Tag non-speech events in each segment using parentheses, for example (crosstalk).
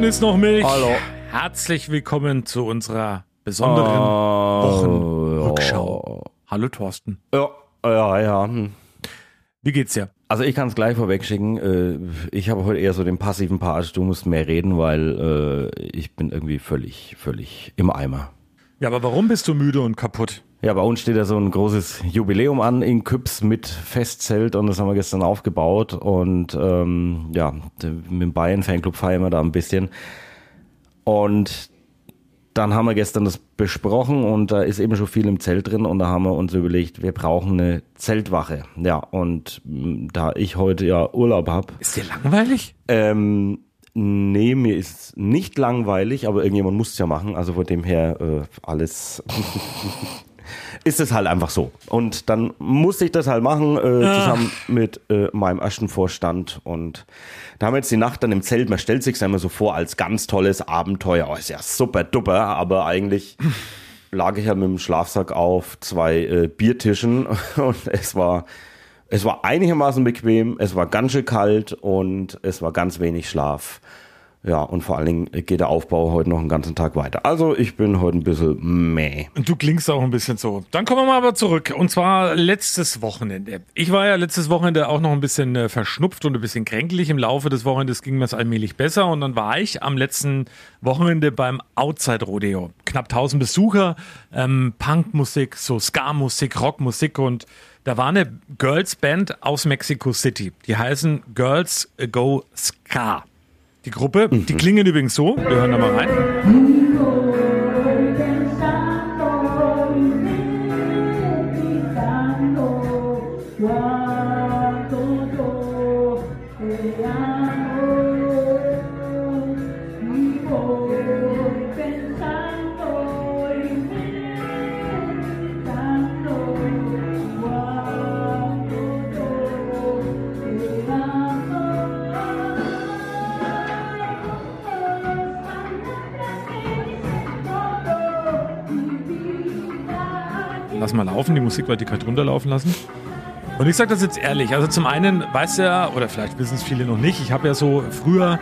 Telefon ist noch Milch. Hallo. Herzlich willkommen zu unserer besonderen Oh, Wochenrückschau. Hallo Thorsten. Ja, ja, ja. hm. Wie geht's dir? Also ich kann es gleich vorwegschicken. äh, Ich habe heute eher so den passiven Part. Du musst mehr reden, weil äh, ich bin irgendwie völlig, völlig im Eimer. Ja, aber warum bist du müde und kaputt? Ja, bei uns steht ja so ein großes Jubiläum an in Küps mit Festzelt und das haben wir gestern aufgebaut und ähm, ja, mit dem Bayern Fanclub feiern wir da ein bisschen und dann haben wir gestern das besprochen und da ist eben schon viel im Zelt drin und da haben wir uns überlegt, wir brauchen eine Zeltwache. Ja, und mh, da ich heute ja Urlaub hab, Ist dir langweilig? ähm, nee, mir ist nicht langweilig, aber irgendjemand muss es ja machen. Also von dem her äh, alles (laughs) ist es halt einfach so. Und dann musste ich das halt machen, äh, zusammen mit äh, meinem ersten Vorstand. Und da haben wir jetzt die Nacht dann im Zelt. Man stellt sich immer so vor als ganz tolles Abenteuer. Oh, ist ja super duper, aber eigentlich (laughs) lag ich ja mit dem Schlafsack auf zwei äh, Biertischen (laughs) und es war es war einigermaßen bequem, es war ganz schön kalt und es war ganz wenig Schlaf. Ja, und vor allen Dingen geht der Aufbau heute noch einen ganzen Tag weiter. Also ich bin heute ein bisschen meh. Und du klingst auch ein bisschen so. Dann kommen wir mal aber zurück. Und zwar letztes Wochenende. Ich war ja letztes Wochenende auch noch ein bisschen äh, verschnupft und ein bisschen kränklich. Im Laufe des Wochenendes ging mir es allmählich besser. Und dann war ich am letzten Wochenende beim Outside Rodeo. Knapp 1000 Besucher, ähm, Punkmusik, so Ska-Musik, Rockmusik und da war eine Girls Band aus Mexico City. Die heißen Girls Go Ska. Die Gruppe, die klingen übrigens so. Wir hören da mal rein. Laufen, die Musik wollte ich gerade runterlaufen lassen. Und ich sage das jetzt ehrlich, also zum einen weiß ja, oder vielleicht wissen es viele noch nicht, ich habe ja so früher,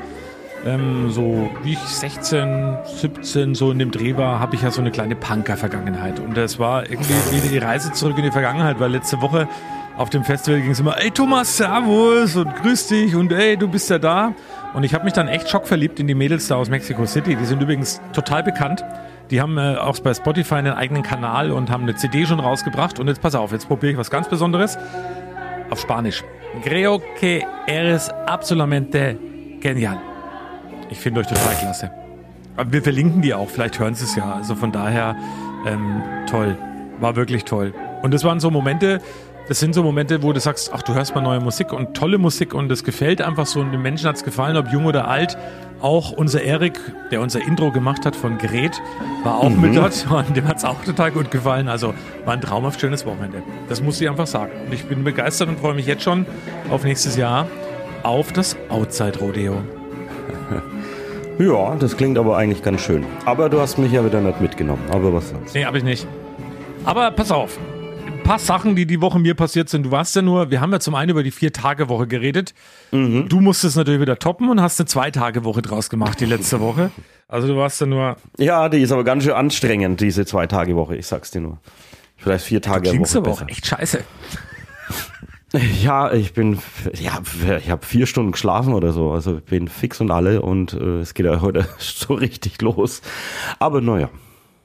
ähm, so wie ich 16, 17 so in dem Dreh war, habe ich ja so eine kleine Punker-Vergangenheit. Und das war irgendwie wieder die Reise zurück in die Vergangenheit, weil letzte Woche auf dem Festival ging es immer, ey Thomas, servus und grüß dich und ey, du bist ja da. Und ich habe mich dann echt schockverliebt in die Mädels da aus Mexico City. Die sind übrigens total bekannt. Die haben äh, auch bei Spotify einen eigenen Kanal und haben eine CD schon rausgebracht. Und jetzt pass auf, jetzt probiere ich was ganz Besonderes. Auf Spanisch. Creo que eres absolutamente genial. Ich finde euch total klasse. Aber wir verlinken die auch, vielleicht hören sie es ja. Also von daher, ähm, toll. War wirklich toll. Und das waren so Momente, das sind so Momente, wo du sagst, ach, du hörst mal neue Musik und tolle Musik und es gefällt einfach so und den Menschen hat es gefallen, ob jung oder alt. Auch unser Erik, der unser Intro gemacht hat von Gret, war auch mit dort (laughs) und dem hat es auch total gut gefallen. Also war ein traumhaft schönes Wochenende. Das muss ich einfach sagen. Und ich bin begeistert und freue mich jetzt schon auf nächstes Jahr auf das Outside Rodeo. (laughs) Ja, das klingt aber eigentlich ganz schön. Aber du hast mich ja wieder nicht mitgenommen. Aber was sonst? Nee, habe ich nicht. Aber pass auf. Paar Sachen, die die Woche mir passiert sind. Du warst ja nur, wir haben ja zum einen über die Vier-Tage-Woche geredet. Du musstest natürlich wieder toppen und hast eine Zwei-Tage-Woche draus gemacht, die letzte (laughs) Woche. Also du warst ja nur, Ja, die ist aber ganz schön anstrengend, diese zwei Tage Woche. Ich sag's dir nur. Vielleicht vier Tage klingst Woche aber besser. auch echt scheiße. (laughs) Ja, ich bin, ja, ich habe vier Stunden geschlafen oder so. Also bin fix und alle und äh, es geht ja heute (laughs) so richtig los. Aber naja,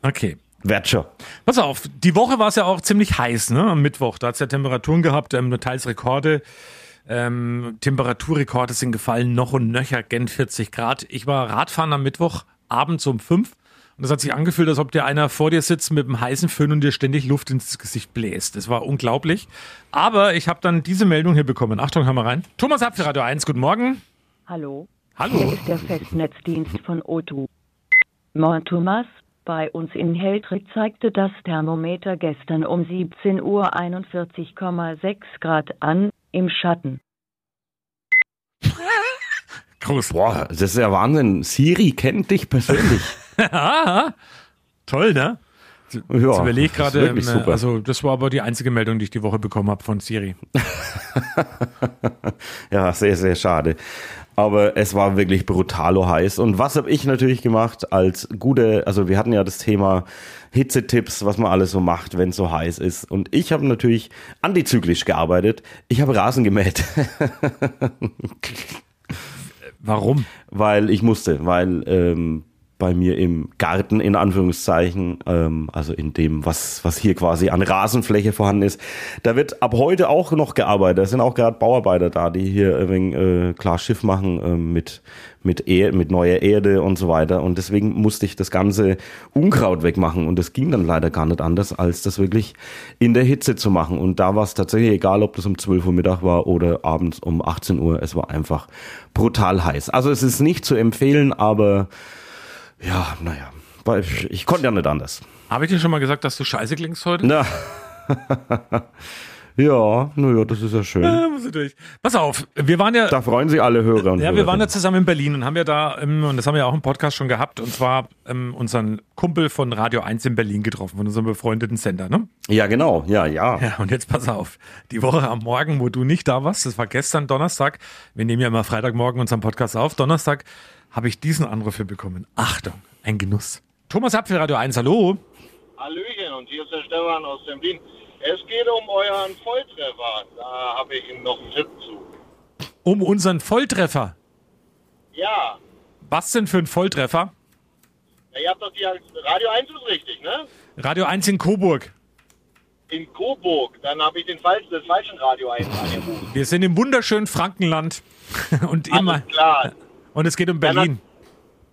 Okay. Werd schon. Pass auf, die Woche war es ja auch ziemlich heiß, ne? Am Mittwoch. Da hat es ja Temperaturen gehabt, ähm, teils Rekorde. Ähm, Temperaturrekorde sind gefallen, noch und nöcher, gen 40 Grad. Ich war Radfahren am Mittwoch abends um fünf und das hat sich angefühlt, als ob dir einer vor dir sitzt mit einem heißen Föhn und dir ständig Luft ins Gesicht bläst. Das war unglaublich. Aber ich habe dann diese Meldung hier bekommen. Achtung, hör mal rein. Thomas für Radio 1, guten Morgen. Hallo, Hallo. hier ist der Festnetzdienst von O2. Moin Thomas, bei uns in Heltrit zeigte das Thermometer gestern um 17 Uhr 41,6 Grad an, im Schatten. Groß. Boah, das ist ja Wahnsinn. Siri kennt dich persönlich. (laughs) Toll, ne? Ja, überlege ich gerade, ähm, also das war aber die einzige Meldung, die ich die Woche bekommen habe von Siri. (laughs) Ja, sehr, sehr schade. Aber es war wirklich brutalo heiß. Und was habe ich natürlich gemacht als gute, also wir hatten ja das Thema Hitzetipps, was man alles so macht, wenn es so heiß ist. Und ich habe natürlich antizyklisch gearbeitet. Ich habe Rasen gemäht. (laughs) Warum? Weil ich musste, weil ähm, bei mir im Garten in Anführungszeichen, ähm, also in dem, was, was hier quasi an Rasenfläche vorhanden ist. Da wird ab heute auch noch gearbeitet. Da sind auch gerade Bauarbeiter da, die hier ein wenig, äh, klar Schiff machen äh, mit, mit, er mit neuer Erde und so weiter. Und deswegen musste ich das ganze Unkraut wegmachen. Und das ging dann leider gar nicht anders, als das wirklich in der Hitze zu machen. Und da war es tatsächlich egal, ob das um 12 Uhr Mittag war oder abends um 18 Uhr. Es war einfach brutal heiß. Also es ist nicht zu empfehlen, aber ja, naja. Ich konnte ja nicht anders. Habe ich dir schon mal gesagt, dass du scheiße klingst heute? Na. (laughs) ja, naja, das ist ja schön. Ja, muss ich durch. Pass auf, wir waren ja. Da freuen sich alle Hörer und Ja, wir waren ja zusammen in Berlin und haben ja da, ähm, und das haben wir ja auch im Podcast schon gehabt, und zwar ähm, unseren Kumpel von Radio 1 in Berlin getroffen, von unserem befreundeten Sender, ne? Ja, genau, ja, ja. Ja, und jetzt pass auf. Die Woche am Morgen, wo du nicht da warst, das war gestern Donnerstag. Wir nehmen ja immer Freitagmorgen unseren Podcast auf. Donnerstag habe ich diesen Anruf hier bekommen. Achtung, ein Genuss. Thomas Apfel, Radio 1, hallo. Hallöchen, und hier ist der Stefan aus dem Wien. Es geht um euren Volltreffer. Da habe ich ihm noch einen Tipp zu. Um unseren Volltreffer. Ja, Was denn für ein Volltreffer? na, ihr habt doch die Radio 1 ist richtig, ne? Radio 1 in Coburg. In Coburg. Dann habe ich den falschen, das falschen Radio 1 angerufen. Wir sind im wunderschönen Frankenland. (laughs) Und immer. Alles klar. Und es geht um Berlin.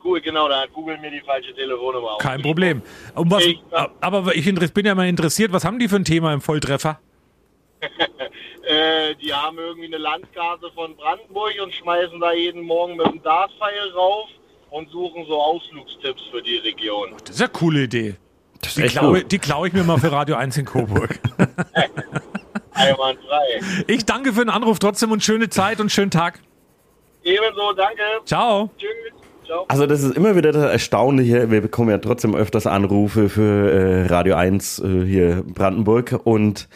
Cool, genau, da hat Google mir die falsche Telefonnummer Kein. Problem. Um was, Ich- aber ich bin ja mal interessiert, was haben die für ein Thema im Volltreffer? (laughs) Äh, die haben irgendwie eine Landkarte von Brandenburg und schmeißen da jeden Morgen mit dem Dartpfeil rauf und suchen so Ausflugstipps für die Region. Das ist ja eine coole Idee. Die klaue, die klaue ich mir mal für Radio 1 in Coburg. (laughs) Einwandfrei. Ich danke für den Anruf trotzdem und schöne Zeit und schönen Tag. Ebenso, danke. Ciao. Tschüss. Ciao. Also das ist immer wieder das Erstaunliche. Wir bekommen ja trotzdem öfters Anrufe für äh, Radio 1 äh, hier Brandenburg und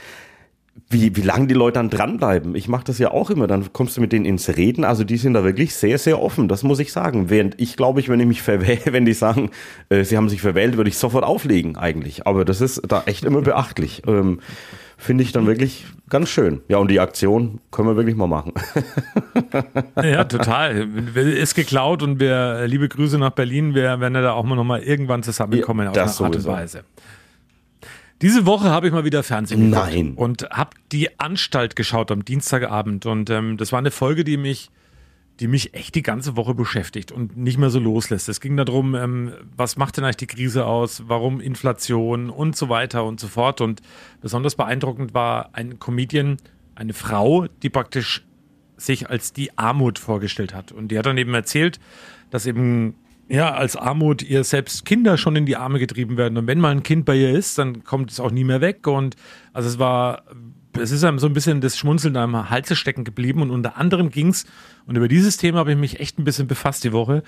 wie, wie lange die Leute dann dranbleiben. Ich mache das ja auch immer. Dann kommst du mit denen ins Reden. Also die sind da wirklich sehr, sehr offen. Das muss ich sagen. Während ich glaube ich, wenn ich mich verwähle, (laughs) wenn die sagen, äh, sie haben sich verwählt, würde ich sofort auflegen eigentlich. Aber das ist da echt immer beachtlich. Ähm, Finde ich dann wirklich ganz schön. Ja, und die Aktion können wir wirklich mal machen. (laughs) Ja, total. Ist geklaut und wir, liebe Grüße nach Berlin, wir werden ja da auch mal noch mal irgendwann zusammenkommen Ja, auf eine das Art und sowieso. Weise. Diese Woche habe ich mal wieder Fernsehen geguckt Nein. und habe die Anstalt geschaut am Dienstagabend und ähm, das war eine Folge, die mich die mich echt die ganze Woche beschäftigt und nicht mehr so loslässt. Es ging darum, ähm, was macht denn eigentlich die Krise aus, warum Inflation und so weiter und so fort. Und besonders beeindruckend war ein Comedian, eine Frau, die praktisch sich als die Armut vorgestellt hat. Und die hat dann eben erzählt, dass eben ja als Armut ihr selbst Kinder schon in die Arme getrieben werden. Und wenn mal ein Kind bei ihr ist, dann kommt es auch nie mehr weg. Und also es war, es ist einem so ein bisschen das Schmunzeln am Halse stecken geblieben. Und unter anderem ging es, und über dieses Thema habe ich mich echt ein bisschen befasst die Woche,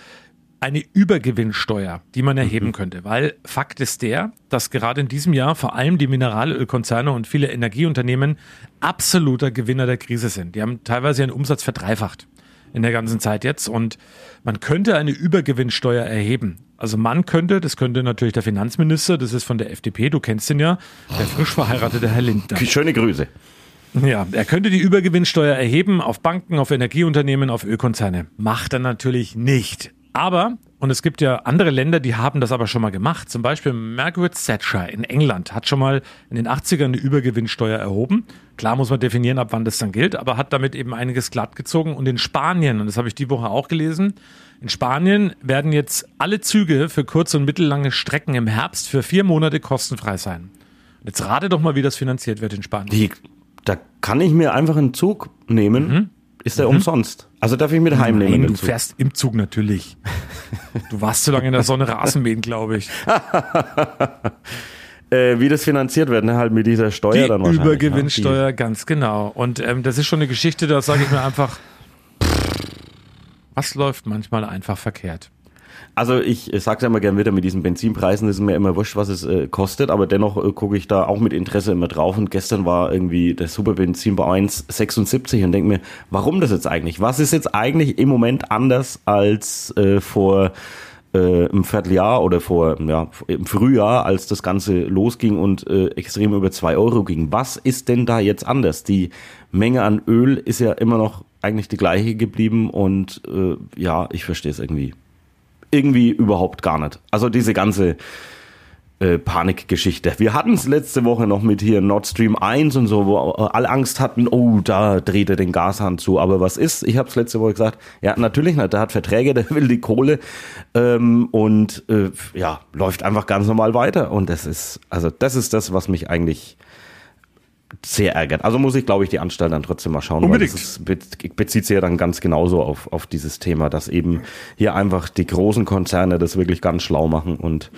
eine Übergewinnsteuer, die man erheben könnte. Weil Fakt ist der, dass gerade in diesem Jahr vor allem die Mineralölkonzerne und viele Energieunternehmen absoluter Gewinner der Krise sind. Die haben teilweise ihren Umsatz verdreifacht in der ganzen Zeit jetzt und man könnte eine Übergewinnsteuer erheben. Also man könnte, das könnte natürlich der Finanzminister, das ist von der FDP, du kennst ihn ja, der frisch verheiratete Herr Lindner. Schöne Grüße. Ja, er könnte die Übergewinnsteuer erheben auf Banken, auf Energieunternehmen, auf Ölkonzerne. Macht er natürlich nicht. Aber, und es gibt ja andere Länder, die haben das aber schon mal gemacht. Zum Beispiel Margaret Thatcher in England hat schon mal in den 80ern eine Übergewinnsteuer erhoben. Klar muss man definieren, ab wann das dann gilt, aber hat damit eben einiges glatt gezogen. Und in Spanien, und das habe ich die Woche auch gelesen, in Spanien werden jetzt alle Züge für kurz- und mittellange Strecken im Herbst für vier Monate kostenfrei sein. Und jetzt rate doch mal, wie das finanziert wird in Spanien. Die, da kann ich mir einfach einen Zug nehmen. Ist der umsonst? Also darf ich mit heimnehmen? Nein, du Zug? fährst im Zug natürlich. (laughs) Du warst zu lange in der Sonne Rasenmähen, glaube ich. (laughs) Äh, wie das finanziert wird, ne? halt mit dieser Steuer Die dann wahrscheinlich. Übergewinnsteuer, ganz genau. Und ähm, das ist schon eine Geschichte, da sage ich mir einfach, was läuft manchmal einfach verkehrt. Also ich, sage ja immer gerne wieder, mit diesen Benzinpreisen ist mir immer wurscht, was es äh, kostet, aber dennoch äh, gucke ich da auch mit Interesse immer drauf. Und gestern war irgendwie der Superbenzin bei 1,76 und denke mir, warum das jetzt eigentlich? Was ist jetzt eigentlich im Moment anders als äh, vor äh, im Vierteljahr oder vor ja, im Frühjahr, als das Ganze losging und äh, extrem über zwei Euro ging. Was ist denn da jetzt anders? Die Menge an Öl ist ja immer noch eigentlich die gleiche geblieben und äh, ja, ich verstehe es irgendwie irgendwie überhaupt gar nicht. Also diese ganze äh, Panikgeschichte. Wir hatten es letzte Woche noch mit hier Nord Stream 1 und so, wo alle Angst hatten, oh, da dreht er den Gashahn zu. Aber was ist? Ich habe es letzte Woche gesagt, ja, natürlich nicht. Der hat Verträge, (laughs) der will die Kohle ähm, und äh, ja, läuft einfach ganz normal weiter. Und das ist, also das ist das, was mich eigentlich sehr ärgert. Also muss ich, glaube ich, die Anstalt dann trotzdem mal schauen. Unbedingt. Weil das ist, bezieht sich ja dann ganz genauso auf, auf dieses Thema, dass eben hier einfach die großen Konzerne das wirklich ganz schlau machen und,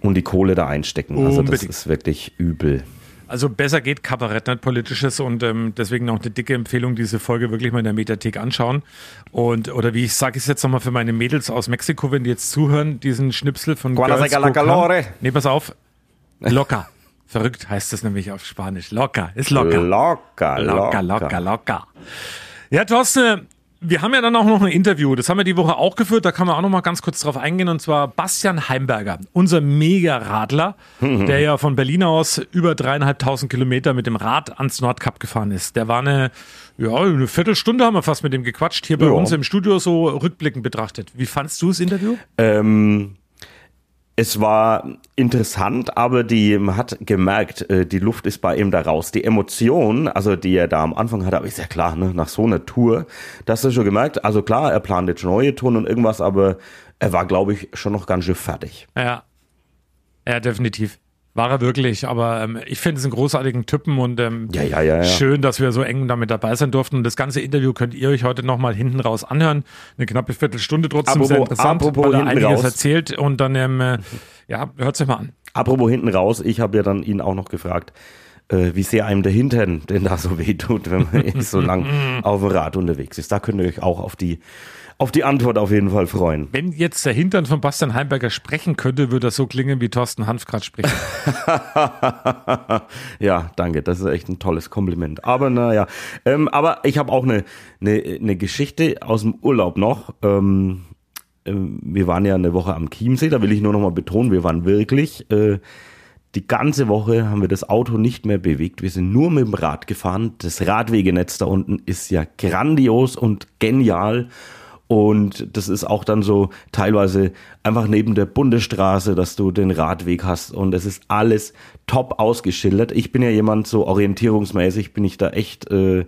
und die Kohle da einstecken. Also das ist wirklich übel. Also besser geht Kabarett, nicht politisches und ähm, deswegen auch eine dicke Empfehlung, diese Folge wirklich mal in der Mediathek anschauen. Und, oder wie ich sage es jetzt nochmal für meine Mädels aus Mexiko, wenn die jetzt zuhören, diesen Schnipsel von Girls Go Come. Nee, pass auf. Locker. Verrückt heißt das nämlich auf Spanisch. Locker. Ist locker. Locker, Locker, locker, locker. Ja, Thorsten, wir haben ja dann auch noch ein Interview. Das haben wir die Woche auch geführt. Da kann man auch noch mal ganz kurz drauf eingehen. Und zwar Bastian Heimberger, unser Mega-Radler, (laughs) der ja von Berlin aus über dreieinhalbtausend Kilometer mit dem Rad ans Nordkap gefahren ist. Der war eine, ja, eine Viertelstunde haben wir fast mit dem gequatscht. Hier bei Ja. uns im Studio so rückblickend betrachtet. Wie fandst du das Interview? Ähm, es war interessant, aber die, man hat gemerkt, äh, die Luft ist bei ihm da raus. Die Emotion, also die er da am Anfang hatte, aber ist ja klar, ne, nach so einer Tour, das hast schon gemerkt. Also klar, er plant jetzt neue Touren und irgendwas, aber er war, glaube ich, schon noch ganz schön fertig. Ja. Ja, definitiv. War er wirklich, aber ähm, ich finde es einen großartigen Typen und ähm, Ja, ja, ja, schön, dass wir so eng damit dabei sein durften. Und das ganze Interview könnt ihr euch heute nochmal hinten raus anhören. Eine knappe Viertelstunde trotzdem sehr Apropos- interessant, apropos weil er hinten einiges raus. erzählt und dann, ähm, äh, ja, hört euch mal an. Apropos hinten raus, ich habe ja dann ihn auch noch gefragt, äh, wie sehr einem der Hintern (laughs) denn da so weh tut, wenn man (laughs) so lang auf dem Rad unterwegs ist. Da könnt ihr euch auch auf die, auf die Antwort auf jeden Fall freuen. Wenn jetzt der Hintern von Bastian Heimberger sprechen könnte, würde das so klingen, wie Thorsten Hanf gerade spricht. (laughs) ja, danke. Das ist echt ein tolles Kompliment. Aber naja, ähm, aber ich habe auch eine, eine, eine Geschichte aus dem Urlaub noch. Ähm, ähm, wir waren ja eine Woche am Chiemsee, da will ich nur noch mal betonen, wir waren wirklich äh, die ganze Woche haben wir das Auto nicht mehr bewegt. Wir sind nur mit dem Rad gefahren. Das Radwegenetz da unten ist ja grandios und genial. Und das ist auch dann so teilweise einfach neben der Bundesstraße, dass du den Radweg hast. Und es ist alles top ausgeschildert. Ich bin ja jemand so orientierungsmäßig, bin ich da echt äh,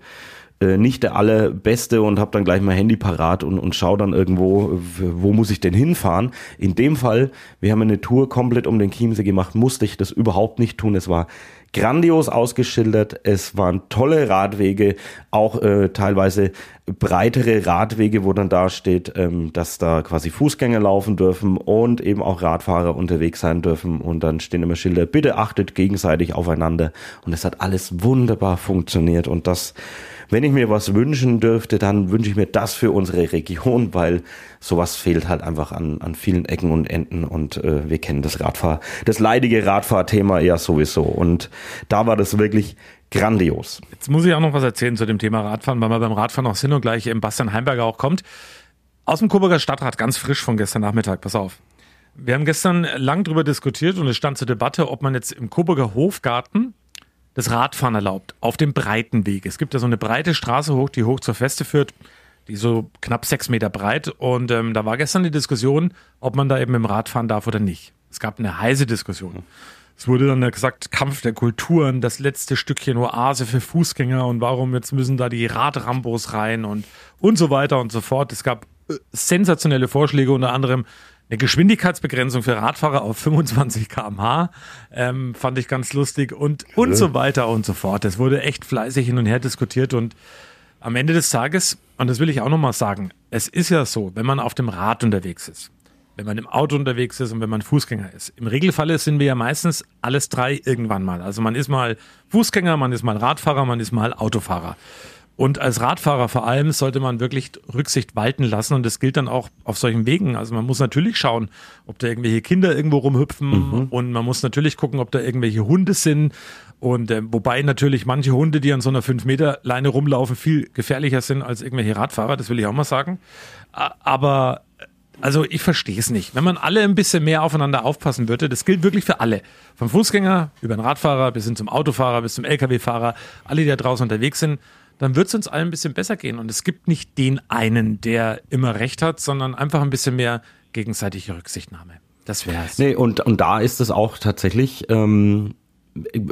äh, nicht der allerbeste und habe dann gleich mein Handy parat und, und schau dann irgendwo, wo muss ich denn hinfahren. In dem Fall, wir haben eine Tour komplett um den Chiemsee gemacht, musste ich das überhaupt nicht tun. Es war grandios ausgeschildert, es waren tolle Radwege, auch äh, teilweise breitere Radwege, wo dann da steht, ähm, dass da quasi Fußgänger laufen dürfen und eben auch Radfahrer unterwegs sein dürfen und dann stehen immer Schilder, bitte achtet gegenseitig aufeinander und es hat alles wunderbar funktioniert und das wenn ich mir was wünschen dürfte, dann wünsche ich mir das für unsere Region, weil sowas fehlt halt einfach an, an vielen Ecken und Enden und äh, wir kennen das Radfahr, das leidige Radfahrthema ja sowieso und da war das wirklich grandios. Jetzt muss ich auch noch was erzählen zu dem Thema Radfahren, weil wir beim Radfahren auch sind und gleich ähm, Bastian Heimberger auch kommt. Aus dem Coburger Stadtrat, ganz frisch von gestern Nachmittag, pass auf. Wir haben gestern lang drüber diskutiert und es stand zur Debatte, ob man jetzt im Coburger Hofgarten das Radfahren erlaubt, auf dem breiten Weg. Es gibt ja so eine breite Straße hoch, die hoch zur Feste führt, die so knapp sechs Meter breit. Und ähm, da war gestern die Diskussion, ob man da eben im Rad fahren darf oder nicht. Es gab eine heiße Diskussion. Es wurde dann gesagt, Kampf der Kulturen, das letzte Stückchen Oase für Fußgänger und warum jetzt müssen da die Radrambos rein und, und so weiter und so fort. Es gab äh, sensationelle Vorschläge, unter anderem eine Geschwindigkeitsbegrenzung für Radfahrer auf 25 km/h, ähm, fand ich ganz lustig und, und so weiter und so fort. Es wurde echt fleißig hin und her diskutiert und am Ende des Tages, und das will ich auch nochmal sagen, es ist ja so, wenn man auf dem Rad unterwegs ist, wenn man im Auto unterwegs ist und wenn man Fußgänger ist. Im Regelfall sind wir ja meistens alles drei irgendwann mal. Also man ist mal Fußgänger, man ist mal Radfahrer, man ist mal Autofahrer. Und als Radfahrer vor allem sollte man wirklich Rücksicht walten lassen und das gilt dann auch auf solchen Wegen. Also man muss natürlich schauen, ob da irgendwelche Kinder irgendwo rumhüpfen mhm. und man muss natürlich gucken, ob da irgendwelche Hunde sind. Und äh, wobei natürlich manche Hunde, die an so einer 5-Meter-Leine rumlaufen, viel gefährlicher sind als irgendwelche Radfahrer, das will ich auch mal sagen. Aber also ich verstehe es nicht. Wenn man alle ein bisschen mehr aufeinander aufpassen würde, das gilt wirklich für alle. Vom Fußgänger über den Radfahrer bis hin zum Autofahrer bis zum Lkw-Fahrer, alle, die da draußen unterwegs sind, dann wird es uns allen ein bisschen besser gehen. Und es gibt nicht den einen, der immer recht hat, sondern einfach ein bisschen mehr gegenseitige Rücksichtnahme. Das wäre es. Nee, und, und da ist es auch tatsächlich, ähm,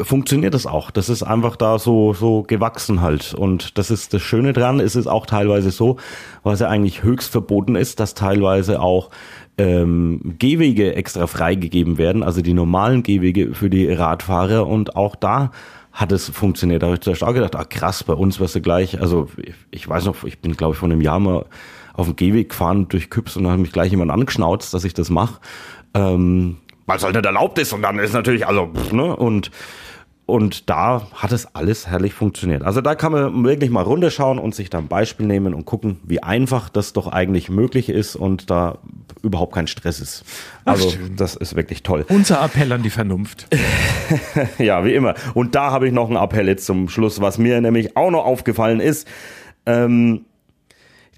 funktioniert das auch. Das ist einfach da so, so gewachsen halt. Und das ist das Schöne dran. Es ist auch teilweise so, was ja eigentlich höchst verboten ist, dass teilweise auch ähm, Gehwege extra freigegeben werden, also die normalen Gehwege für die Radfahrer. Und auch da hat es funktioniert. Da habe ich zuerst auch gedacht, ah krass, bei uns wirst du gleich, also ich, ich weiß noch, ich bin glaube ich vor einem Jahr mal auf dem Gehweg gefahren durch Küps und dann hat mich gleich jemand angeschnauzt, dass ich das mache. Ähm, weil es halt nicht erlaubt ist und dann ist natürlich, also, ne, und und da hat es alles herrlich funktioniert. Also da kann man wirklich mal runterschauen und sich da ein Beispiel nehmen und gucken, wie einfach das doch eigentlich möglich ist und da überhaupt kein Stress ist. Also Ach, das ist wirklich toll. Unser Appell an die Vernunft. (laughs) ja, wie immer. Und da habe ich noch einen Appell jetzt zum Schluss, was mir nämlich auch noch aufgefallen ist. Ähm,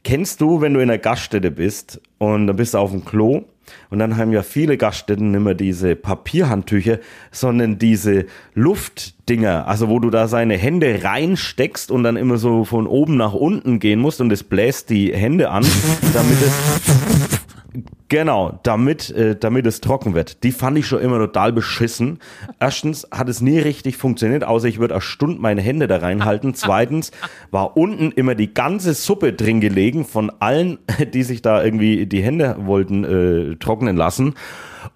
kennst du, wenn du in einer Gaststätte bist und da bist du auf dem Klo und dann haben ja viele Gaststätten nicht mehr diese Papierhandtücher, sondern diese Luftdinger, also wo du da seine Hände reinsteckst und dann immer so von oben nach unten gehen musst und es bläst die Hände an, damit es Genau, damit, äh, damit es trocken wird. Die fand ich schon immer total beschissen. Erstens hat es nie richtig funktioniert, außer ich würde eine Stunde meine Hände da reinhalten. Zweitens war unten immer die ganze Suppe drin gelegen von allen, (laughs) die sich da irgendwie die Hände wollten äh, trocknen lassen.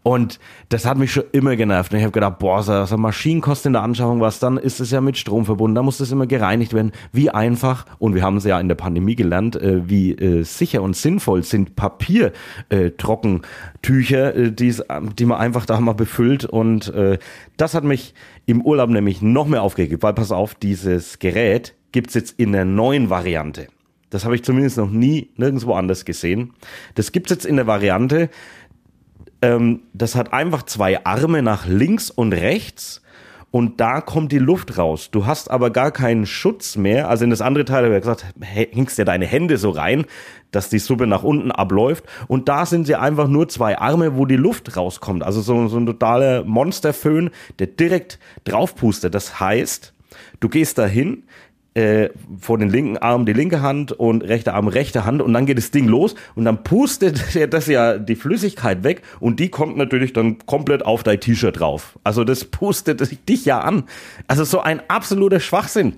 Und das hat mich schon immer genervt. Und ich habe gedacht, boah, so, so Maschinenkosten in der Anschaffung was, dann ist es ja mit Strom verbunden, da muss das immer gereinigt werden. Wie einfach, und wir haben es ja in der Pandemie gelernt, äh, wie äh, sicher und sinnvoll sind Papiertrockentücher, äh, die, die man einfach da mal befüllt. Und äh, das hat mich im Urlaub nämlich noch mehr aufgeregt, weil pass auf, dieses Gerät gibt's jetzt in der neuen Variante. Das habe ich zumindest noch nie nirgendwo anders gesehen. Das gibt's jetzt in der Variante, ähm, das hat einfach zwei Arme nach links und rechts und da kommt die Luft raus. Du hast aber gar keinen Schutz mehr. Also in das andere Teil habe ich gesagt, hängst dir deine Hände so rein, dass die Suppe nach unten abläuft. Und da sind sie einfach nur zwei Arme, wo die Luft rauskommt. Also so, so ein totaler Monsterföhn, der direkt draufpustet. Das heißt, du gehst dahin, äh, vor den linken Arm die linke Hand und rechter Arm rechte Hand und dann geht das Ding los und dann pustet (laughs) er das ja die Flüssigkeit weg und die kommt natürlich dann komplett auf dein T-Shirt drauf. Also das pustet (laughs) dich ja an. Also so ein absoluter Schwachsinn.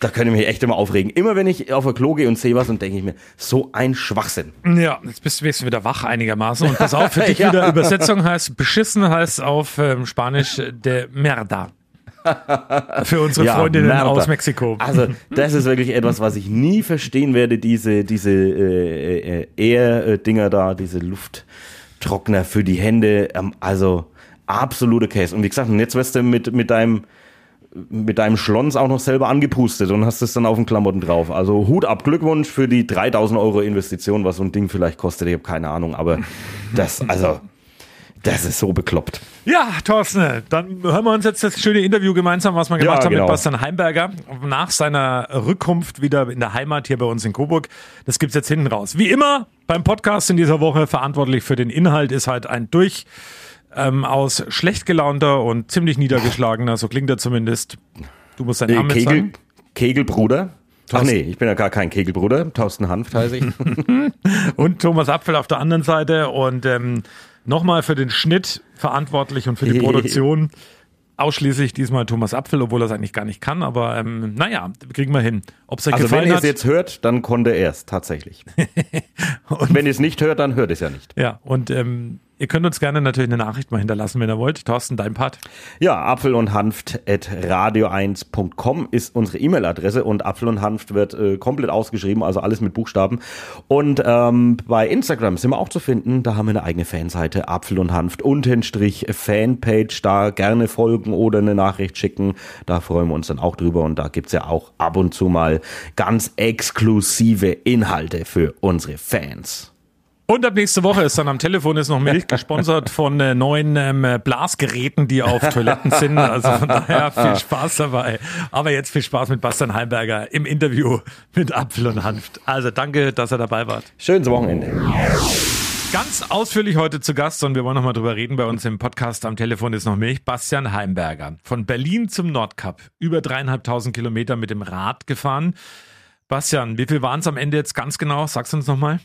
Da könnte ich mich echt immer aufregen. Immer wenn ich auf der Klo gehe und sehe was und denke ich mir, so ein Schwachsinn. Ja, jetzt bist du wieder wach einigermaßen. Und pass auf, für (laughs) dich ja. wieder Übersetzung heißt, beschissen heißt auf ähm, Spanisch de merda. Für unsere ja, Freundinnen Merda. aus Mexiko. Also, das ist wirklich etwas, was ich nie verstehen werde, diese, diese äh, äh, Air-Dinger da, diese Lufttrockner für die Hände. Ähm, also, absolute Case. Und wie gesagt, jetzt wirst du mit, mit deinem mit deinem Schlons auch noch selber angepustet und hast es dann auf den Klamotten drauf. Also Hut ab, Glückwunsch für die 3000 Euro Investition, was so ein Ding vielleicht kostet. Ich habe keine Ahnung, aber das, also das ist so bekloppt. Ja, Thorsten, dann hören wir uns jetzt das schöne Interview gemeinsam, was wir gemacht ja, haben genau. mit Bastian Heimberger nach seiner Rückkunft wieder in der Heimat hier bei uns in Coburg. Das gibt's jetzt hinten raus. Wie immer beim Podcast in dieser Woche verantwortlich für den Inhalt ist halt ein durch ähm, aus schlecht gelaunter und ziemlich niedergeschlagener, so klingt er zumindest. Du musst deinen Namen Kegel, sagen. Kegelbruder. Ach nee, ich bin ja gar kein Kegelbruder. Thorsten Hanft heiße ich. (laughs) und Thomas Apfel auf der anderen Seite und ähm, Nochmal für den Schnitt verantwortlich und für die (laughs) Produktion ausschließlich diesmal Thomas Apfel, obwohl er es eigentlich gar nicht kann, aber ähm, naja, kriegen wir hin. Ob es euch also gefallen wenn ihr es jetzt hört, dann konnte er es tatsächlich. (laughs) und wenn ihr es nicht hört, dann hört es ja nicht. Ja, und ähm, Ihr könnt uns gerne natürlich eine Nachricht mal hinterlassen, wenn ihr wollt. Thorsten, dein Part. Ja, apfel und hanft at radio1.com ist unsere E-Mail-Adresse und Apfel und Hanft wird äh, komplett ausgeschrieben, also alles mit Buchstaben. Und ähm, bei Instagram sind wir auch zu finden. Da haben wir eine eigene Fanseite, Apfel und Hanft, Untenstrich Fanpage. Da gerne folgen oder eine Nachricht schicken. Da freuen wir uns dann auch drüber. Und da gibt's ja auch ab und zu mal ganz exklusive Inhalte für unsere Fans. Und ab nächste Woche ist dann am Telefon ist noch Milch gesponsert von äh, neuen ähm, Blasgeräten, die auf Toiletten sind. Also von daher viel Spaß dabei. Aber jetzt viel Spaß mit Bastian Heimberger im Interview mit Apfel und Hanft. Also danke, dass ihr dabei wart. Schönes Wochenende. Ganz ausführlich heute zu Gast und wir wollen noch mal drüber reden bei uns im Podcast. Am Telefon ist noch Milch. Bastian Heimberger. Von Berlin zum Nordkap. Über dreieinhalbtausend Kilometer mit dem Rad gefahren. Bastian, wie viel waren es am Ende jetzt ganz genau? Sagst du uns nochmal?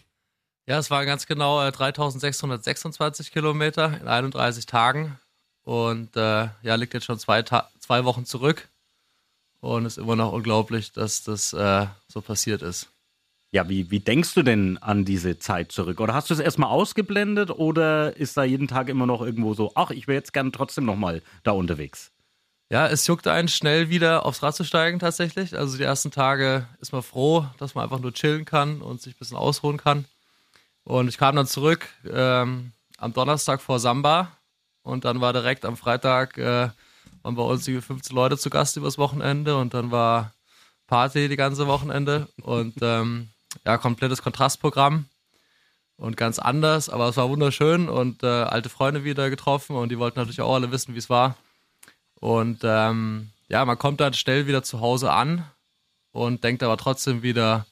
Ja, es waren ganz genau äh, 3626 Kilometer in 31 Tagen. Und äh, ja, liegt jetzt schon zwei, Ta zwei Wochen zurück. Und es ist immer noch unglaublich, dass das äh, so passiert ist. Ja, wie, wie denkst du denn an diese Zeit zurück? Oder hast du es erstmal ausgeblendet oder ist da jeden Tag immer noch irgendwo so, ach, ich wäre jetzt gerne trotzdem nochmal da unterwegs? Ja, es juckt einen schnell wieder aufs Rad zu steigen tatsächlich. Also die ersten Tage ist man froh, dass man einfach nur chillen kann und sich ein bisschen ausruhen kann. Und ich kam dann zurück ähm, am Donnerstag vor Samba. Und dann war direkt am Freitag, äh, waren bei uns die 15 Leute zu Gast übers Wochenende. Und dann war Party die ganze Wochenende. Und (laughs) ähm, ja, komplettes Kontrastprogramm. Und ganz anders, aber es war wunderschön. Und äh, alte Freunde wieder getroffen. Und die wollten natürlich auch alle wissen, wie es war. Und ähm, ja, man kommt dann schnell wieder zu Hause an und denkt aber trotzdem wieder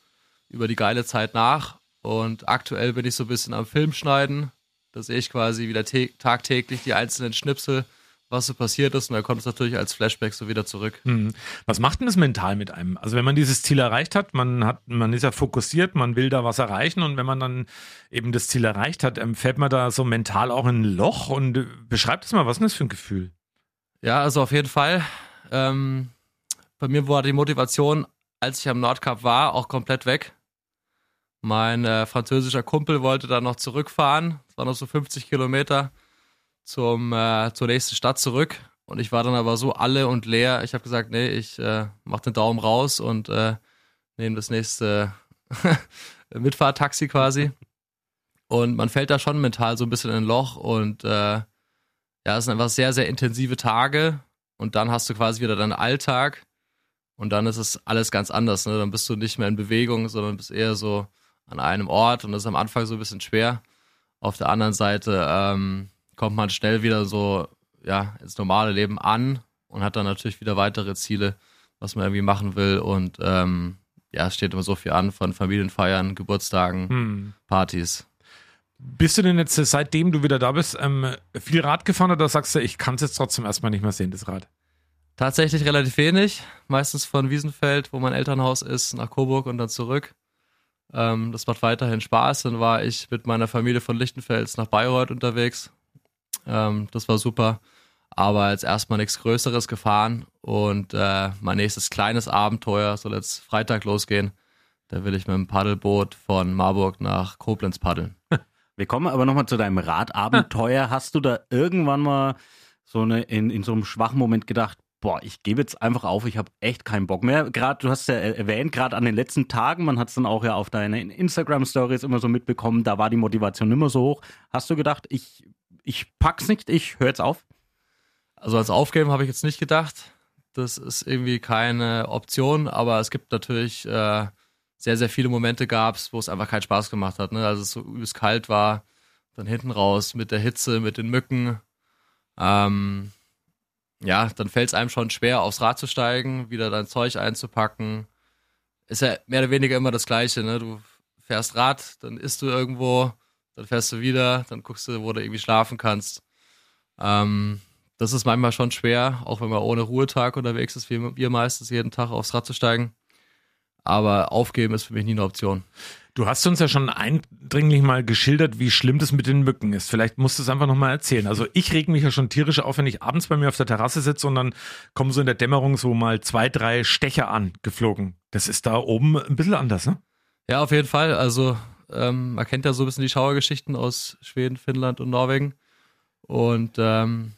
über die geile Zeit nach und aktuell bin ich so ein bisschen am Film schneiden. Da sehe ich quasi wieder tagtäglich die einzelnen Schnipsel, was so passiert ist. Und da kommt es natürlich als Flashback so wieder zurück. Hm. Was macht denn das mental mit einem? Also wenn man dieses Ziel erreicht hat, man hat, man ist ja fokussiert, man will da was erreichen und wenn man dann eben das Ziel erreicht hat, ähm, fällt man da so mental auch in ein Loch und äh, beschreibt es mal, was ist das für ein Gefühl? Ja, also auf jeden Fall. Ähm, bei mir war die Motivation, als ich am Nordcup war, auch komplett weg. Mein äh, französischer Kumpel wollte dann noch zurückfahren. Es waren noch so 50 Kilometer zum, äh, zur nächsten Stadt zurück. Und ich war dann aber so alle und leer. Ich habe gesagt, nee, ich äh, mach den Daumen raus und äh, nehme das nächste (laughs) Mitfahrtaxi quasi. Und man fällt da schon mental so ein bisschen in ein Loch und äh, ja, es sind einfach sehr, sehr intensive Tage. Und dann hast du quasi wieder deinen Alltag und dann ist es alles ganz anders. Ne? Dann bist du nicht mehr in Bewegung, sondern bist eher so an einem Ort und das ist am Anfang so ein bisschen schwer. Auf der anderen Seite ähm, kommt man schnell wieder so ja ins normale Leben an und hat dann natürlich wieder weitere Ziele, was man irgendwie machen will und ähm, ja, es steht immer so viel an von Familienfeiern, Geburtstagen, hm. Partys. Bist du denn jetzt, seitdem du wieder da bist, ähm, viel Rad gefahren oder sagst du, ich kann es jetzt trotzdem erstmal nicht mehr sehen, das Rad? Tatsächlich relativ wenig. Meistens von Wiesenfeld, wo mein Elternhaus ist, nach Coburg und dann zurück. Ähm, das macht weiterhin Spaß. Dann war ich mit meiner Familie von Lichtenfels nach Bayreuth unterwegs. Ähm, das war super. Aber jetzt erstmal nichts Größeres gefahren. Und äh, mein nächstes kleines Abenteuer soll jetzt Freitag losgehen. Da will ich mit dem Paddelboot von Marburg nach Koblenz paddeln. (laughs) Wir kommen aber nochmal zu deinem Radabenteuer. (laughs) Hast du da irgendwann mal so eine in, in so einem schwachen Moment gedacht, boah, ich gebe jetzt einfach auf, ich habe echt keinen Bock mehr. Gerade, du hast ja erwähnt, gerade an den letzten Tagen, man hat es dann auch ja auf deinen Instagram-Stories immer so mitbekommen, da war die Motivation immer so hoch. Hast du gedacht, ich, ich pack's nicht, ich höre jetzt auf? Also als Aufgeben habe ich jetzt nicht gedacht. Das ist irgendwie keine Option, aber es gibt natürlich äh, sehr, sehr viele Momente gab wo es einfach keinen Spaß gemacht hat. Ne? Also es so übelst kalt war, dann hinten raus mit der Hitze, mit den Mücken. Ähm, ja, dann fällt es einem schon schwer, aufs Rad zu steigen, wieder dein Zeug einzupacken. Ist ja mehr oder weniger immer das Gleiche, ne? Du fährst Rad, dann isst du irgendwo, dann fährst du wieder, dann guckst du, wo du irgendwie schlafen kannst. Ähm, das ist manchmal schon schwer, auch wenn man ohne Ruhetag unterwegs ist, wie wir meistens jeden Tag aufs Rad zu steigen. Aber aufgeben ist für mich nie eine Option. Du hast uns ja schon eindringlich mal geschildert, wie schlimm das mit den Mücken ist. Vielleicht musst du es einfach nochmal erzählen. Also ich reg mich ja schon tierisch auf, wenn ich abends bei mir auf der Terrasse sitze und dann kommen so in der Dämmerung so mal zwei, drei Stecher angeflogen. Das ist da oben ein bisschen anders, ne? Ja, auf jeden Fall. Also Ähm, man kennt ja so ein bisschen die Schauergeschichten aus Schweden, Finnland und Norwegen. Und ähm,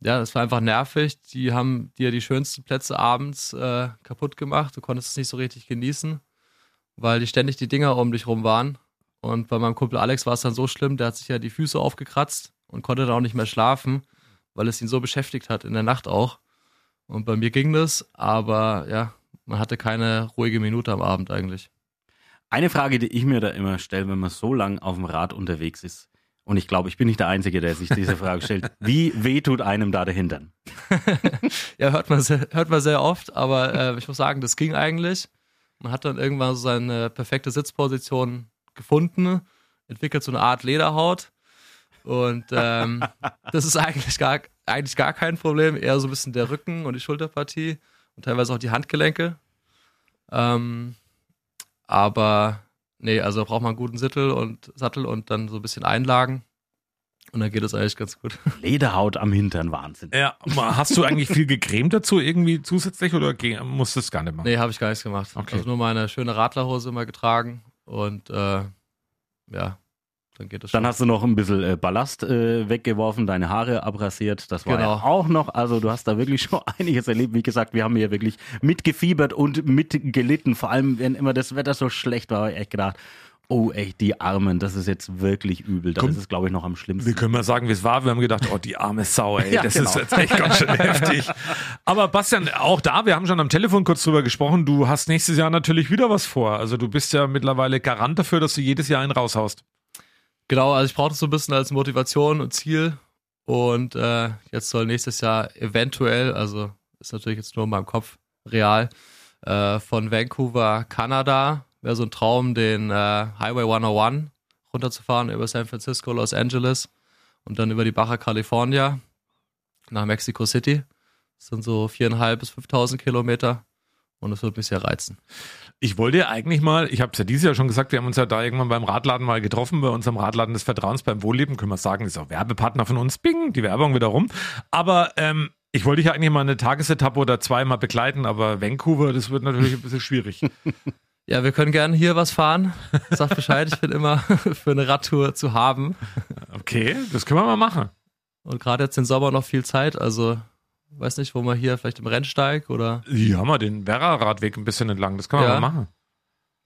ja, es war einfach nervig. Die haben dir die schönsten Plätze abends äh, kaputt gemacht. Du konntest es nicht so richtig genießen, weil die ständig die Dinger um dich rum waren. Und bei meinem Kumpel Alex war es dann so schlimm, der hat sich ja die Füße aufgekratzt und konnte dann auch nicht mehr schlafen, weil es ihn so beschäftigt hat, in der Nacht auch. Und bei mir ging das, aber ja, man hatte keine ruhige Minute am Abend eigentlich. Eine Frage, die ich mir da immer stelle, wenn man so lang auf dem Rad unterwegs ist, und ich glaube, ich bin nicht der Einzige, der sich diese Frage stellt, (laughs) wie weh tut einem da der Hintern? (laughs) ja, hört man, sehr, hört man sehr oft, aber äh, ich muss sagen, das ging eigentlich. Man hat dann irgendwann so seine perfekte Sitzposition gefunden, entwickelt so eine Art Lederhaut. Und ähm, (laughs) das ist eigentlich gar, eigentlich gar kein Problem, eher so ein bisschen der Rücken und die Schulterpartie und teilweise auch die Handgelenke. Ähm, aber nee, also braucht man einen guten Sattel und Sattel und dann so ein bisschen Einlagen. Und dann geht es eigentlich ganz gut. (laughs) Lederhaut am Hintern, Wahnsinn. Ja, hast du eigentlich viel gecremt dazu irgendwie zusätzlich oder musst du das gar nicht machen? Nee, habe ich gar nichts gemacht. Okay. Also nur meine schöne Radlerhose immer getragen und äh, ja, dann geht es Dann hast du noch ein bisschen äh, Ballast äh, weggeworfen, deine Haare abrasiert. Das war genau. ja auch noch. Also du hast da wirklich (laughs) schon einiges erlebt. Wie gesagt, wir haben hier wirklich mitgefiebert und mitgelitten. Vor allem, wenn immer das Wetter so schlecht war, habe ich echt gedacht, Oh, echt, die Armen, das ist jetzt wirklich übel. Das Komm, ist es, glaube ich, noch am schlimmsten. Wir können mal sagen, wie es war. Wir haben gedacht, oh, die arme Sau, ey, (laughs) ja, das genau. ist jetzt echt ganz schön (laughs) heftig. Aber Bastian, auch da, wir haben schon am Telefon kurz drüber gesprochen, du hast nächstes Jahr natürlich wieder was vor. Also du bist ja mittlerweile Garant dafür, dass du jedes Jahr einen raushaust. Genau, also ich brauche das so ein bisschen als Motivation und Ziel. Und äh, jetzt soll nächstes Jahr eventuell, also ist natürlich jetzt nur in meinem Kopf real, äh, von Vancouver, Kanada wäre so ein Traum, den äh, Highway 101 runterzufahren über San Francisco, Los Angeles und dann über die Baja California nach Mexico City. Das sind so viereinhalb bis 5.000 Kilometer und das würde mich sehr reizen. Ich wollte ja eigentlich mal, ich habe es ja dieses Jahr schon gesagt, wir haben uns ja da irgendwann beim Radladen mal getroffen, bei unserem Radladen des Vertrauens beim Wohlleben, können wir sagen, ist auch Werbepartner von uns, bing, die Werbung wieder rum. Aber ähm, ich wollte dich eigentlich mal eine Tagesetappe oder zweimal begleiten, aber Vancouver, das wird natürlich ein bisschen schwierig. (laughs) Ja, wir können gerne hier was fahren. Sag Bescheid, ich bin immer (laughs) für eine Radtour zu haben. Okay, das können wir mal machen. Und gerade jetzt den Sommer noch viel Zeit, also weiß nicht, wo wir hier vielleicht im Rennsteig oder. Ja, mal den Werra-Radweg ein bisschen entlang, das können wir ja. mal machen.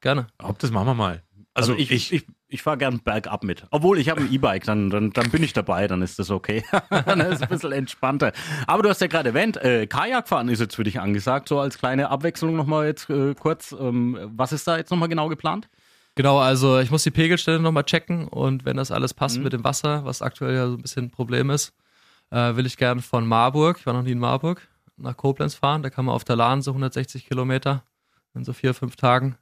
Gerne. Ob das machen wir mal. Also, also ich, ich, ich, ich fahre gern bergab mit. Obwohl ich habe ein E-Bike, dann, dann, dann bin ich dabei, dann ist das okay. (laughs) dann ist es ein bisschen entspannter. Aber du hast ja gerade erwähnt, äh, Kajakfahren ist jetzt für dich angesagt, so als kleine Abwechslung nochmal jetzt äh, kurz. Ähm, was ist da jetzt nochmal genau geplant? Genau, also ich muss die Pegelstelle nochmal checken und wenn das alles passt mhm. mit dem Wasser, was aktuell ja so ein bisschen ein Problem ist, äh, will ich gerne von Marburg, ich war noch nie in Marburg, nach Koblenz fahren. Da kann man auf der Lahn so 160 Kilometer in so vier, fünf Tagen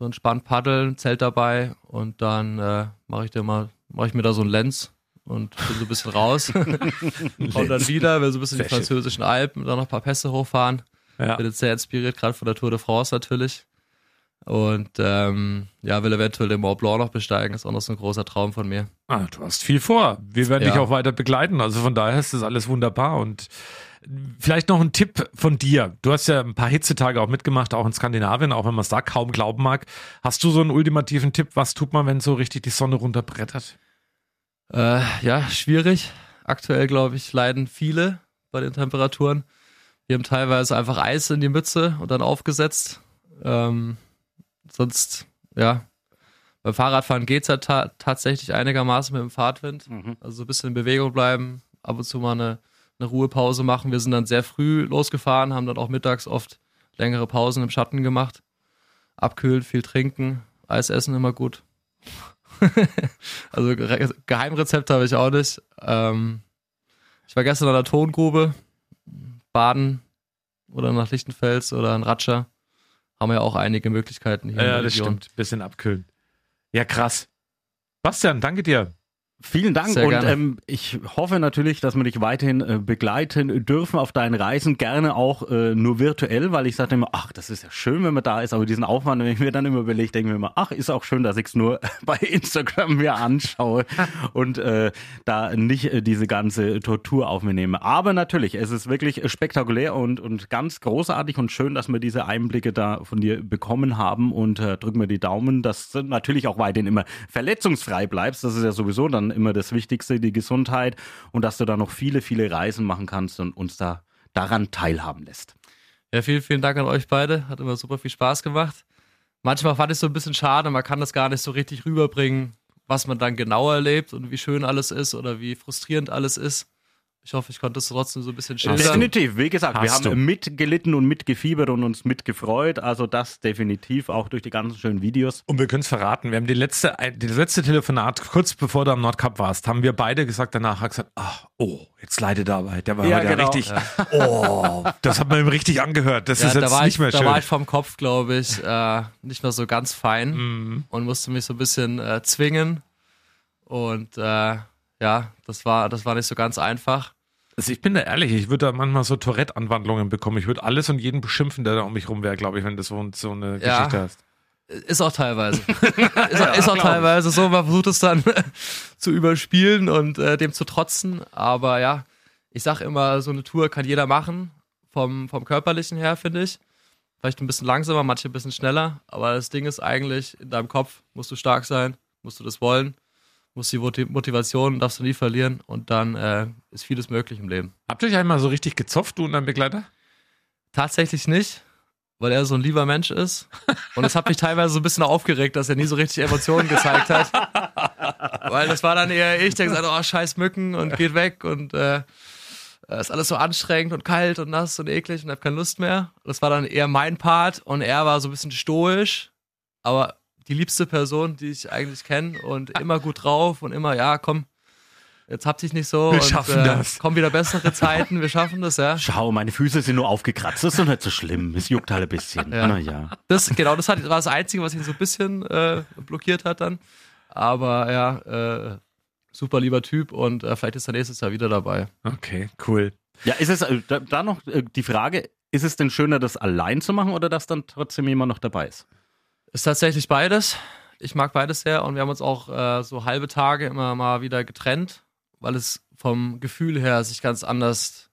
so entspannt paddeln, Zelt dabei und dann äh, mache ich dir mal, mache ich mir da so ein Lens und bin so ein bisschen raus. (laughs) und dann wieder, will so ein bisschen Sehr die französischen Alpen, dann noch ein paar Pässe hochfahren. Ja. Bin jetzt sehr inspiriert, gerade von der Tour de France natürlich. Und ähm, ja, will eventuell den Mont Blanc noch besteigen, ist auch noch so ein großer Traum von mir. Ah, du hast viel vor. Wir werden ja. dich auch weiter begleiten. Also von daher ist das alles wunderbar und Vielleicht noch ein Tipp von dir. Du hast ja ein paar Hitzetage auch mitgemacht, auch in Skandinavien, auch wenn man es da kaum glauben mag. Hast du so einen ultimativen Tipp? Was tut man, wenn so richtig die Sonne runterbrettert? Äh, ja, schwierig. Aktuell, glaube ich, leiden viele bei den Temperaturen. Wir haben teilweise einfach Eis in die Mütze und dann aufgesetzt. Ähm, sonst, ja, beim Fahrradfahren geht es ja ta tatsächlich einigermaßen mit dem Fahrtwind. Mhm. Also so ein bisschen in Bewegung bleiben, ab und zu mal eine eine Ruhepause machen. Wir sind dann sehr früh losgefahren, haben dann auch mittags oft längere Pausen im Schatten gemacht. Abkühlen, viel trinken, Eis essen immer gut. (laughs) also Geheimrezept habe ich auch nicht. Ähm, ich war gestern an der Tongrube, Baden oder nach Lichtenfels oder in Ratscher. Haben wir ja auch einige Möglichkeiten hier. Ja, das stimmt. Bisschen abkühlen. Ja, krass. Bastian, danke dir. Vielen Dank Sehr und ähm, ich hoffe natürlich, dass wir dich weiterhin äh, begleiten dürfen auf deinen Reisen, gerne auch äh, nur virtuell, weil ich sagte immer, ach, das ist ja schön, wenn man da ist, aber diesen Aufwand, wenn ich mir dann immer überlege, denke ich mir immer, ach, ist auch schön, dass ich es nur (laughs) bei Instagram mir anschaue (laughs) und äh, da nicht äh, diese ganze Tortur auf mir nehme. Aber natürlich, es ist wirklich spektakulär und, und ganz großartig und schön, dass wir diese Einblicke da von dir bekommen haben und äh, drücken wir die Daumen, dass du natürlich auch weiterhin immer verletzungsfrei bleibst. Das ist ja sowieso dann immer das Wichtigste, die Gesundheit und dass du da noch viele, viele Reisen machen kannst und uns da daran teilhaben lässt. Ja, vielen, vielen Dank an euch beide. Hat immer super viel Spaß gemacht. Manchmal fand ich es so ein bisschen schade, man kann das gar nicht so richtig rüberbringen, was man dann genau erlebt und wie schön alles ist oder wie frustrierend alles ist. Ich hoffe, ich konnte es trotzdem so ein bisschen schildern. Definitiv, wie gesagt, wir Hast haben du. mitgelitten und mitgefiebert und uns mitgefreut. Also das definitiv auch durch die ganzen schönen Videos. Und wir können es verraten. Wir haben die letzte, das letzte Telefonat, kurz bevor du am Nordkap warst, haben wir beide gesagt danach, hat gesagt, ach, oh, jetzt leidet er dabei. Der war Ja, heute genau. richtig, oh, das hat man ihm richtig angehört. Das ist da jetzt war nicht ich, mehr da schön. war ich vom Kopf, glaube ich, äh, nicht mehr so ganz fein Mhm. und musste mich so ein bisschen äh, zwingen. Und äh, ja, das war, das war nicht so ganz einfach. Also ich bin da ehrlich, ich würde da manchmal so Tourette-Anwandlungen bekommen. Ich würde alles und jeden beschimpfen, der da um mich rum wäre, glaube ich, wenn du so, so eine Ja. Geschichte hast. Ist auch teilweise. (laughs) ist, auch- ist auch teilweise so, man versucht es dann (laughs) zu überspielen und äh, dem zu trotzen. Aber ja, ich sag immer, so eine Tour kann jeder machen, vom, vom körperlichen her, finde ich. Vielleicht ein bisschen langsamer, manche ein bisschen schneller. Aber das Ding ist eigentlich, in deinem Kopf musst du stark sein, musst du das wollen, musst die Moti- Motivation, darfst du nie verlieren und dann äh, ist vieles möglich im Leben. Habt ihr euch einmal so richtig gezopft, du und dein Begleiter? Tatsächlich nicht, weil er so ein lieber Mensch ist. Und es hat mich teilweise so ein bisschen aufgeregt, dass er nie so richtig Emotionen gezeigt hat. Weil das war dann eher ich, der gesagt hat, oh, scheiß Mücken und geht weg und äh, ist alles so anstrengend und kalt und nass und eklig und hab keine Lust mehr. Das war dann eher mein Part und er war so ein bisschen stoisch, aber die liebste Person, die ich eigentlich kenne und immer gut drauf und immer, ja, komm, jetzt hab dich nicht so. Wir und, schaffen äh, das. Kommen wieder bessere Zeiten, wir schaffen das, ja. Schau, meine Füße sind nur aufgekratzt. Das ist doch nicht so schlimm. Es juckt halt ein bisschen. Ja. Naja. Das, genau, das hat, war das Einzige, was ihn so ein bisschen äh, blockiert hat dann. Aber ja, äh, super lieber Typ und äh, vielleicht ist er nächstes Jahr wieder dabei. Okay, cool. Ja, ist es äh, da, da noch äh, die Frage, ist es denn schöner, das allein zu machen oder dass dann trotzdem jemand noch dabei ist? Ist tatsächlich beides. Ich mag beides sehr und wir haben uns auch äh, so halbe Tage immer mal wieder getrennt, weil es vom Gefühl her sich ganz anders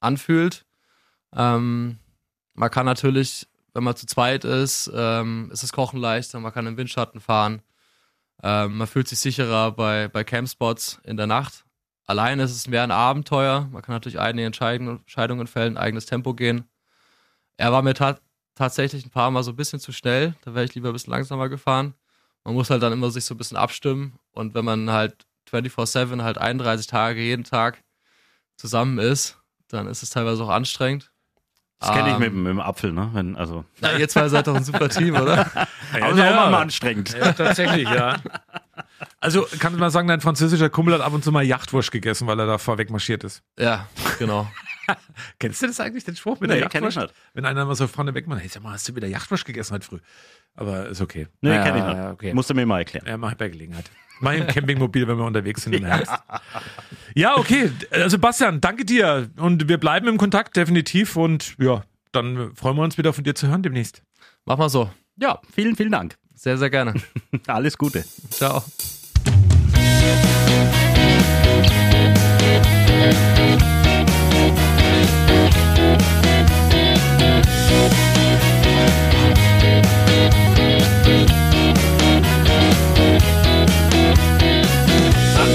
anfühlt. Ähm, man kann natürlich, wenn man zu zweit ist, ähm, ist das Kochen leichter, man kann im Windschatten fahren. Ähm, man fühlt sich sicherer bei, bei Campspots in der Nacht. Allein ist es mehr ein Abenteuer. Man kann natürlich einige Entscheidungen, fällen, eigenes Tempo gehen. Er war mir ta tatsächlich ein paar Mal so ein bisschen zu schnell. Da wäre ich lieber ein bisschen langsamer gefahren. Man muss halt dann immer sich so ein bisschen abstimmen. Und wenn man halt 24-7, halt 31 Tage jeden Tag zusammen ist, dann ist es teilweise auch anstrengend. Das kenne ich Ähm, mit, dem- mit dem Apfel, ne? Wenn, also, Ja, ihr zwei seid doch ein super Team, oder? (laughs) aber ist auch mal anstrengend. Ja, tatsächlich, ja. Also, kann man sagen, dein französischer Kumpel hat ab und zu mal Jachtwurst gegessen, weil er da vorweg marschiert ist. Ja, genau. (laughs) Kennst du das eigentlich, den Spruch mit Nee, der kenn ich Jachtwurst? nicht. Wenn einer mal so vorne weg macht, hey, sag mal, hast du wieder Jachtwurst gegessen heute früh? Aber ist okay. Nee, Ja, kenn ich nicht. okay. Musst du mir mal erklären. Ja, mach ich bei Gelegenheit. Mach ich im Campingmobil, wenn wir unterwegs sind im Herbst. Ja, okay. Also Bastian, danke dir. Und wir bleiben im Kontakt, definitiv. Und ja, dann freuen wir uns wieder von dir zu hören demnächst. Mach mal so. Ja, vielen, vielen Dank. Sehr, sehr gerne. (laughs) Alles Gute. Ciao. Am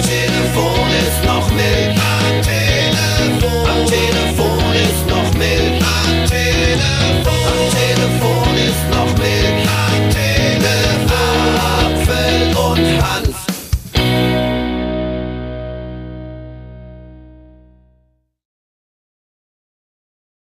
Telefon ist noch Milch.